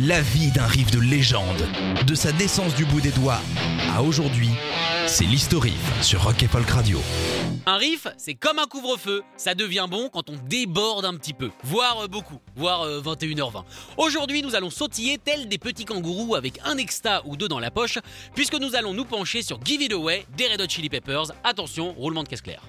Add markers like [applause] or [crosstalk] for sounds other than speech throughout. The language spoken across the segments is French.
La vie d'un riff de légende, de sa naissance du bout des doigts à aujourd'hui, c'est l'historique sur Rock et Folk Radio. Un riff, c'est comme un couvre-feu, ça devient bon quand on déborde un petit peu, voire euh, beaucoup, voire euh, 21h20. Aujourd'hui, nous allons sautiller tels des petits kangourous avec un exta ou deux dans la poche, puisque nous allons nous pencher sur Give It Away des Red Hot Chili Peppers. Attention, roulement de caisse claire.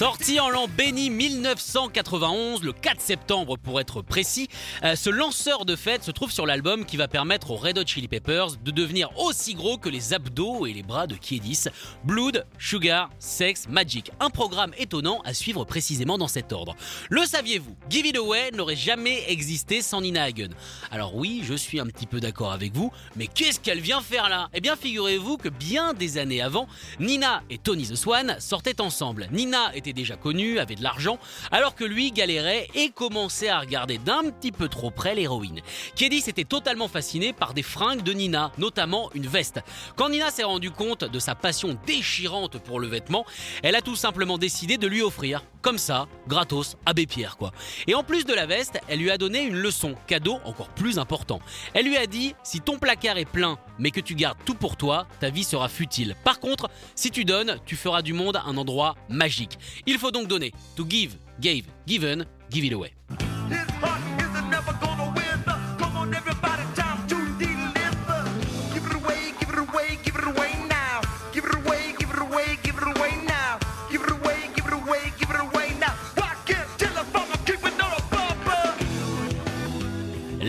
Sorti en l'an béni 1991, le 4 septembre pour être précis, euh, ce lanceur de fête se trouve sur l'album qui va permettre aux Red Hot Chili Peppers de devenir aussi gros que les abdos et les bras de Kiedis. Blood, Sugar, Sex, Magic. Un programme étonnant à suivre précisément dans cet ordre. Le saviez-vous? Give It Away n'aurait jamais existé sans Nina Hagen. Alors oui, je suis un petit peu d'accord avec vous, mais qu'est-ce qu'elle vient faire là? Eh bien, figurez-vous que bien des années avant, Nina et Tony the Swan sortaient ensemble. Nina était déjà connu, avait de l'argent, alors que lui galérait et commençait à regarder d'un petit peu trop près l'héroïne. Kedis était totalement fasciné par des fringues de Nina, notamment une veste. Quand Nina s'est rendu compte de sa passion déchirante pour le vêtement, elle a tout simplement décidé de lui offrir, comme ça, gratos, Abbé Pierre quoi. Et en plus de la veste, elle lui a donné une leçon, cadeau encore plus important. Elle lui a dit si ton placard est plein mais que tu gardes tout pour toi, ta vie sera futile. Par contre, si tu donnes, tu feras du monde un endroit magique. Il faut donc donner. To give, gave, given, give it away.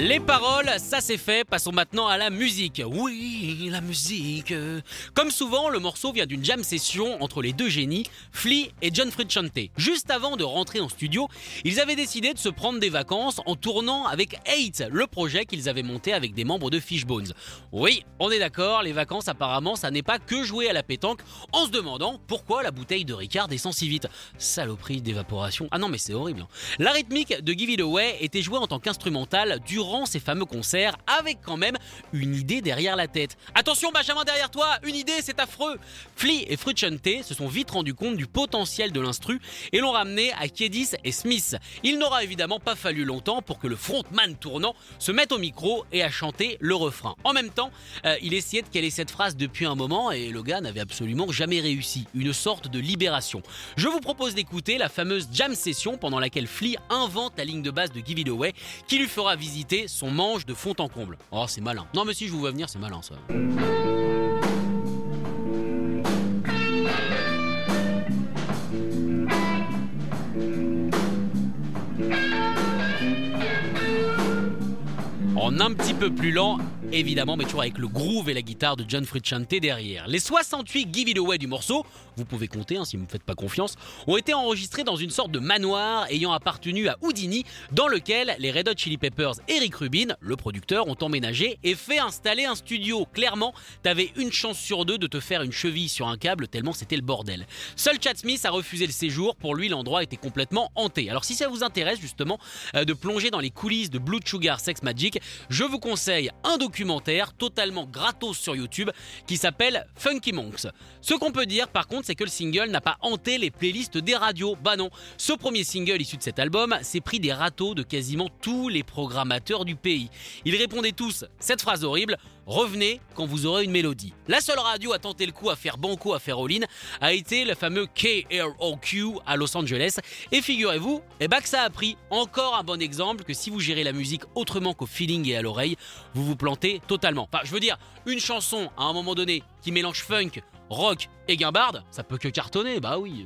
Les paroles, ça c'est fait, passons maintenant à la musique. Oui, la musique. Comme souvent, le morceau vient d'une jam session entre les deux génies, Flea et John Frusciante. Juste avant de rentrer en studio, ils avaient décidé de se prendre des vacances en tournant avec Eight, le projet qu'ils avaient monté avec des membres de Fishbones. Oui, on est d'accord, les vacances apparemment ça n'est pas que jouer à la pétanque en se demandant pourquoi la bouteille de Ricard descend si vite. Saloperie d'évaporation. Ah non mais c'est horrible. hein. La rythmique de Give It Away était jouée en tant qu'instrumental durant ces fameux concerts avec quand même une idée derrière la tête. Attention Benjamin derrière toi, une idée c'est affreux. Flea et Frusciante se sont vite rendus compte du potentiel de l'instru et l'ont ramené à Kiedis et Smith. Il n'aura évidemment pas fallu longtemps pour que le frontman tournant se mette au micro et à chanter le refrain. En même temps, euh, il essayait de caler cette phrase depuis un moment et le gars n'avait absolument jamais réussi. Une sorte de libération. Je vous propose d'écouter la fameuse jam session pendant laquelle Flea invente la ligne de base de Give It Away qui lui fera visiter son manche de fond en comble. Oh, c'est malin. Non, mais si je vous vois venir, c'est malin ça. En un petit peu plus lent, évidemment, mais toujours avec le groove et la guitare de John Frusciante derrière. Les 68 Give It Away du morceau, vous pouvez compter hein, si vous ne me faites pas confiance, ont été enregistrés dans une sorte de manoir ayant appartenu à Houdini, dans lequel les Red Hot Chili Peppers et Rick Rubin, le producteur, ont emménagé et fait installer un studio. Clairement, t'avais une chance sur deux de te faire une cheville sur un câble tellement c'était le bordel. Seul Chad Smith a refusé le séjour, pour lui l'endroit était complètement hanté. Alors si ça vous intéresse justement euh, de plonger dans les coulisses de Blood Sugar Sex Magic, je vous conseille un documentaire totalement gratos sur YouTube qui s'appelle Funky Monks. Ce qu'on peut dire par contre, c'est que le single n'a pas hanté les playlists des radios. Bah non, ce premier single issu de cet album s'est pris des râteaux de quasiment tous les programmateurs du pays. Ils répondaient tous cette phrase horrible Revenez quand vous aurez une mélodie. La seule radio à tenter le coup à faire banco, à faire all-in, a été le fameux KROQ à Los Angeles. Et figurez-vous, eh ben que ça a pris. Encore un bon exemple que si vous gérez la musique autrement qu'au feeling et à l'oreille, vous vous plantez totalement. Enfin, je veux dire, une chanson à un moment donné qui mélange funk, rock et guimbarde, ça peut que cartonner, bah oui.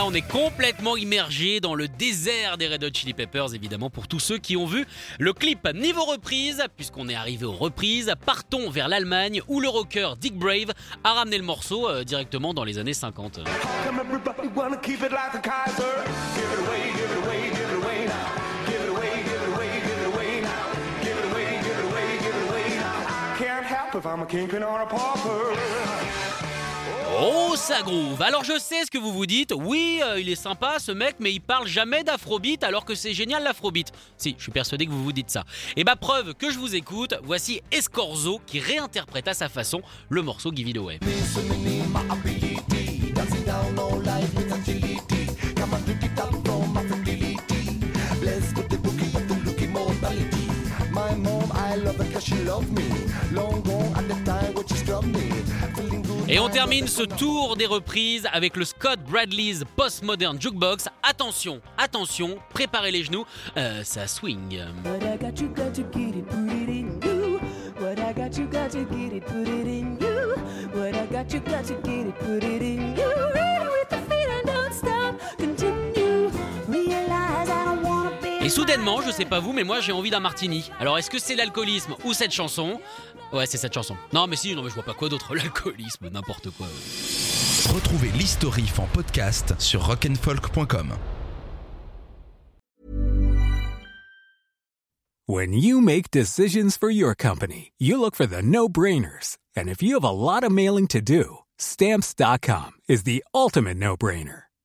Là, on est complètement immergé dans le désert des Red Hot Chili Peppers, évidemment, pour tous ceux qui ont vu le clip niveau reprise, puisqu'on est arrivé aux reprises. Partons vers l'Allemagne, où le rocker Dick Brave a ramené le morceau euh, directement dans les années 50. Come everybody wanna keep it like the Kaiser. Give it away, give it away, give it away now. Give it away, give it away, give it away now. Give it away, give it away, give it away now. I can't help if I'm a kingpin or a pauper. Oh, ça groove Alors je sais ce que vous vous dites, oui, euh, il est sympa ce mec, mais il parle jamais d'afrobeat alors que c'est génial l'afrobeat. Si, je suis persuadé que vous vous dites ça. Et bah preuve que je vous écoute, voici Escorzo qui réinterprète à sa façon le morceau Give It Away. Et on termine ce tour des reprises avec le Scott Bradley's Postmodern Jukebox. Attention, attention, préparez les genoux, euh, ça swing. Soudainement, je sais pas vous, mais moi j'ai envie d'un martini. Alors est-ce que c'est l'alcoolisme ou cette chanson Ouais, c'est cette chanson. Non, mais si, non, mais je vois pas quoi d'autre. [laughs] L'alcoolisme, n'importe quoi. Retrouvez l'historif en podcast sur rock'n'folk.com. When you make decisions for your company, you look for the no-brainers. And if you have a lot of mailing to do, stamps.com is the ultimate no-brainer.